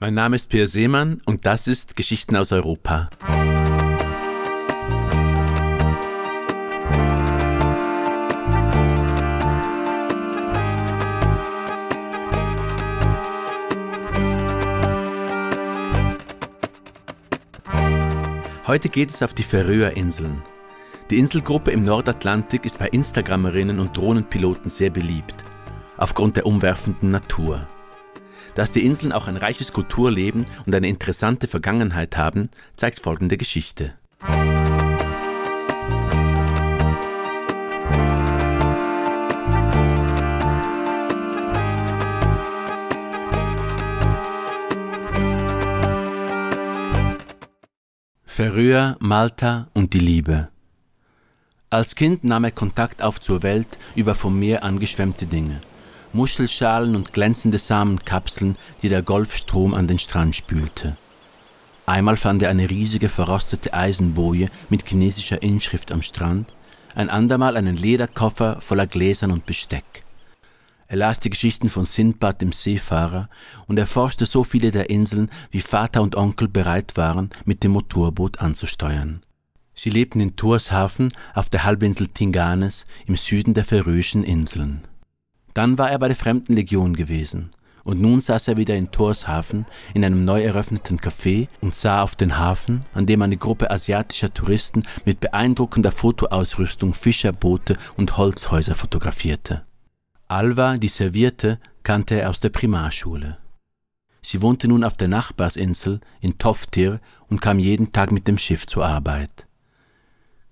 Mein Name ist Peer Seemann und das ist Geschichten aus Europa. Heute geht es auf die Färöerinseln. Die Inselgruppe im Nordatlantik ist bei Instagrammerinnen und Drohnenpiloten sehr beliebt, aufgrund der umwerfenden Natur. Dass die Inseln auch ein reiches Kulturleben und eine interessante Vergangenheit haben, zeigt folgende Geschichte. Färöer, Malta und die Liebe. Als Kind nahm er Kontakt auf zur Welt über vom Meer angeschwemmte Dinge. Muschelschalen und glänzende Samenkapseln, die der Golfstrom an den Strand spülte. Einmal fand er eine riesige verrostete Eisenboje mit chinesischer Inschrift am Strand, ein andermal einen Lederkoffer voller Gläsern und Besteck. Er las die Geschichten von Sindbad dem Seefahrer und erforschte so viele der Inseln, wie Vater und Onkel bereit waren, mit dem Motorboot anzusteuern. Sie lebten in Torshafen auf der Halbinsel Tinganes im Süden der Färöischen Inseln. Dann war er bei der Fremdenlegion gewesen. Und nun saß er wieder in Torshafen in einem neu eröffneten Café und sah auf den Hafen, an dem eine Gruppe asiatischer Touristen mit beeindruckender Fotoausrüstung Fischerboote und Holzhäuser fotografierte. Alva, die servierte, kannte er aus der Primarschule. Sie wohnte nun auf der Nachbarsinsel in Toftir und kam jeden Tag mit dem Schiff zur Arbeit.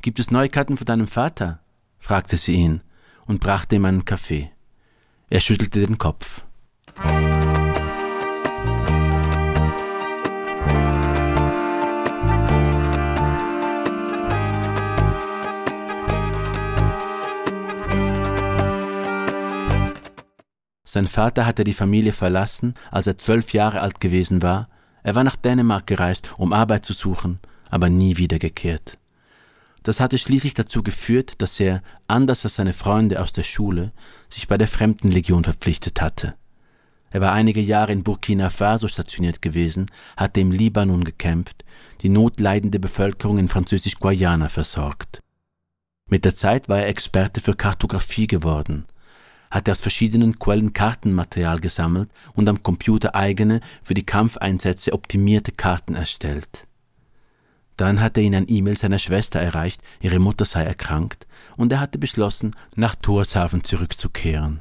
Gibt es Neuigkeiten von deinem Vater? fragte sie ihn und brachte ihm einen Kaffee. Er schüttelte den Kopf. Sein Vater hatte die Familie verlassen, als er zwölf Jahre alt gewesen war. Er war nach Dänemark gereist, um Arbeit zu suchen, aber nie wiedergekehrt. Das hatte schließlich dazu geführt, dass er, anders als seine Freunde aus der Schule, sich bei der Fremdenlegion verpflichtet hatte. Er war einige Jahre in Burkina Faso stationiert gewesen, hatte im Libanon gekämpft, die notleidende Bevölkerung in Französisch-Guayana versorgt. Mit der Zeit war er Experte für Kartografie geworden, hatte aus verschiedenen Quellen Kartenmaterial gesammelt und am Computer eigene, für die Kampfeinsätze optimierte Karten erstellt. Dann hatte ihn ein E-Mail seiner Schwester erreicht, ihre Mutter sei erkrankt, und er hatte beschlossen, nach Torshafen zurückzukehren.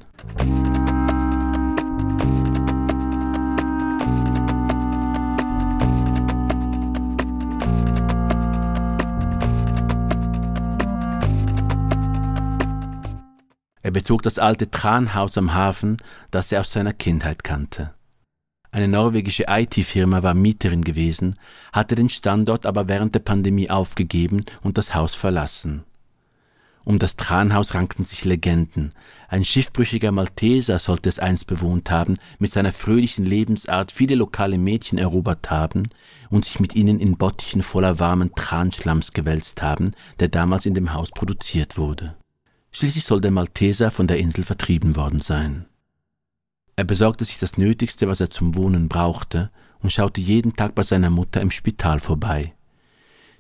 Er bezog das alte Tranhaus am Hafen, das er aus seiner Kindheit kannte. Eine norwegische IT-Firma war Mieterin gewesen, hatte den Standort aber während der Pandemie aufgegeben und das Haus verlassen. Um das Tranhaus rankten sich Legenden. Ein schiffbrüchiger Malteser sollte es einst bewohnt haben, mit seiner fröhlichen Lebensart viele lokale Mädchen erobert haben und sich mit ihnen in Bottichen voller warmen Transchlamms gewälzt haben, der damals in dem Haus produziert wurde. Schließlich soll der Malteser von der Insel vertrieben worden sein. Er besorgte sich das Nötigste, was er zum Wohnen brauchte, und schaute jeden Tag bei seiner Mutter im Spital vorbei.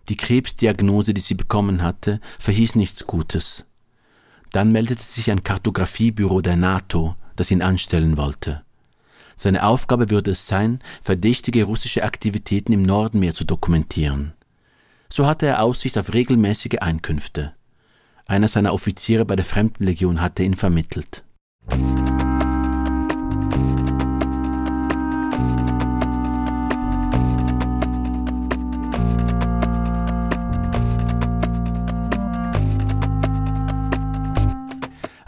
Die Krebsdiagnose, die sie bekommen hatte, verhieß nichts Gutes. Dann meldete sich ein Kartografiebüro der NATO, das ihn anstellen wollte. Seine Aufgabe würde es sein, verdächtige russische Aktivitäten im Nordmeer zu dokumentieren. So hatte er Aussicht auf regelmäßige Einkünfte. Einer seiner Offiziere bei der Fremdenlegion hatte ihn vermittelt.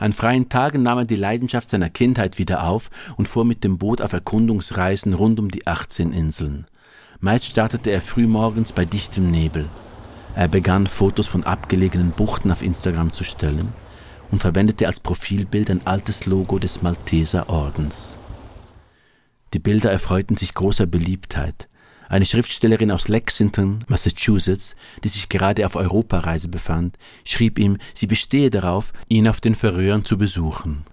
An freien Tagen nahm er die Leidenschaft seiner Kindheit wieder auf und fuhr mit dem Boot auf Erkundungsreisen rund um die 18 Inseln. Meist startete er frühmorgens bei dichtem Nebel. Er begann Fotos von abgelegenen Buchten auf Instagram zu stellen und verwendete als Profilbild ein altes Logo des Malteser Ordens. Die Bilder erfreuten sich großer Beliebtheit. Eine Schriftstellerin aus Lexington, Massachusetts, die sich gerade auf Europareise befand, schrieb ihm, sie bestehe darauf, ihn auf den Färöern zu besuchen.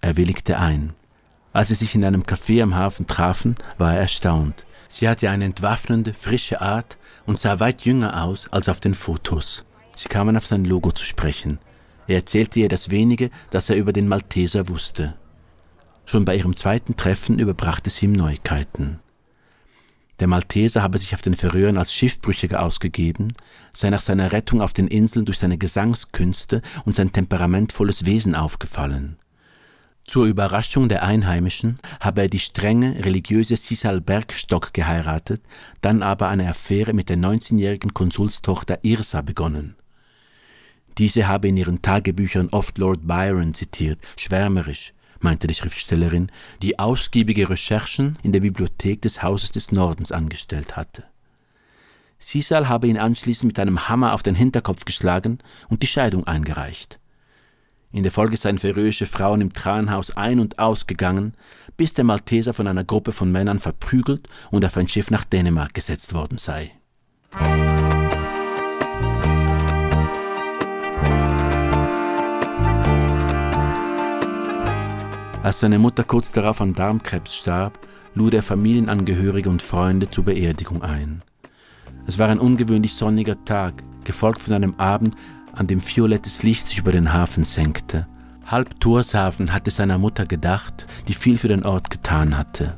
Er willigte ein. Als sie sich in einem Café am Hafen trafen, war er erstaunt. Sie hatte eine entwaffnende, frische Art und sah weit jünger aus als auf den Fotos. Sie kamen auf sein Logo zu sprechen. Er erzählte ihr das wenige, das er über den Malteser wusste. Schon bei ihrem zweiten Treffen überbrachte sie ihm Neuigkeiten. Der Malteser habe sich auf den Färöern als Schiffbrüchiger ausgegeben, sei nach seiner Rettung auf den Inseln durch seine Gesangskünste und sein temperamentvolles Wesen aufgefallen. Zur Überraschung der Einheimischen habe er die strenge, religiöse Sisal Bergstock geheiratet, dann aber eine Affäre mit der 19-jährigen Konsulstochter Irsa begonnen. Diese habe in ihren Tagebüchern oft Lord Byron zitiert, schwärmerisch, meinte die Schriftstellerin, die ausgiebige Recherchen in der Bibliothek des Hauses des Nordens angestellt hatte. Sisal habe ihn anschließend mit einem Hammer auf den Hinterkopf geschlagen und die Scheidung eingereicht. In der Folge seien färöische Frauen im Tranhaus ein- und ausgegangen, bis der Malteser von einer Gruppe von Männern verprügelt und auf ein Schiff nach Dänemark gesetzt worden sei. Als seine Mutter kurz darauf an Darmkrebs starb, lud er Familienangehörige und Freunde zur Beerdigung ein. Es war ein ungewöhnlich sonniger Tag, gefolgt von einem Abend, an dem violettes Licht sich über den Hafen senkte. Halb Torshafen hatte seiner Mutter gedacht, die viel für den Ort getan hatte.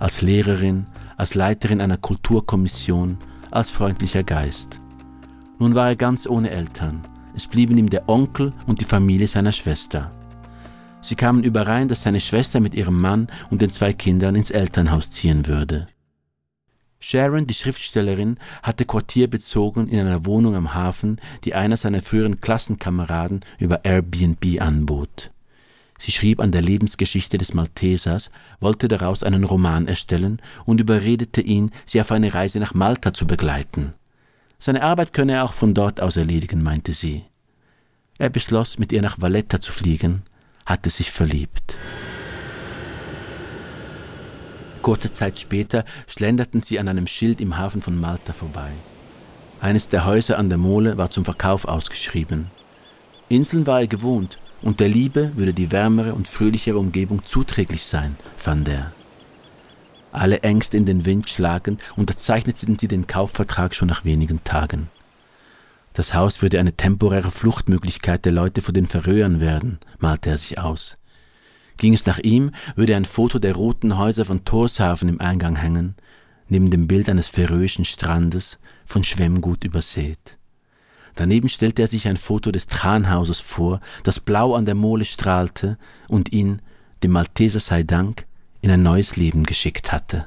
Als Lehrerin, als Leiterin einer Kulturkommission, als freundlicher Geist. Nun war er ganz ohne Eltern. Es blieben ihm der Onkel und die Familie seiner Schwester. Sie kamen überein, dass seine Schwester mit ihrem Mann und den zwei Kindern ins Elternhaus ziehen würde. Sharon, die Schriftstellerin, hatte Quartier bezogen in einer Wohnung am Hafen, die einer seiner früheren Klassenkameraden über Airbnb anbot. Sie schrieb an der Lebensgeschichte des Maltesers, wollte daraus einen Roman erstellen und überredete ihn, sie auf eine Reise nach Malta zu begleiten. Seine Arbeit könne er auch von dort aus erledigen, meinte sie. Er beschloss, mit ihr nach Valletta zu fliegen, hatte sich verliebt. Kurze Zeit später schlenderten sie an einem Schild im Hafen von Malta vorbei. Eines der Häuser an der Mole war zum Verkauf ausgeschrieben. Inseln war er gewohnt, und der Liebe würde die wärmere und fröhlichere Umgebung zuträglich sein, fand er. Alle Ängste in den Wind schlagend unterzeichneten sie den Kaufvertrag schon nach wenigen Tagen. Das Haus würde eine temporäre Fluchtmöglichkeit der Leute vor den Verröhern werden, malte er sich aus. Ging es nach ihm, würde ein Foto der roten Häuser von Torshafen im Eingang hängen, neben dem Bild eines färöischen Strandes, von Schwemmgut übersät. Daneben stellte er sich ein Foto des Tranhauses vor, das blau an der Mole strahlte und ihn, dem Malteser sei Dank, in ein neues Leben geschickt hatte.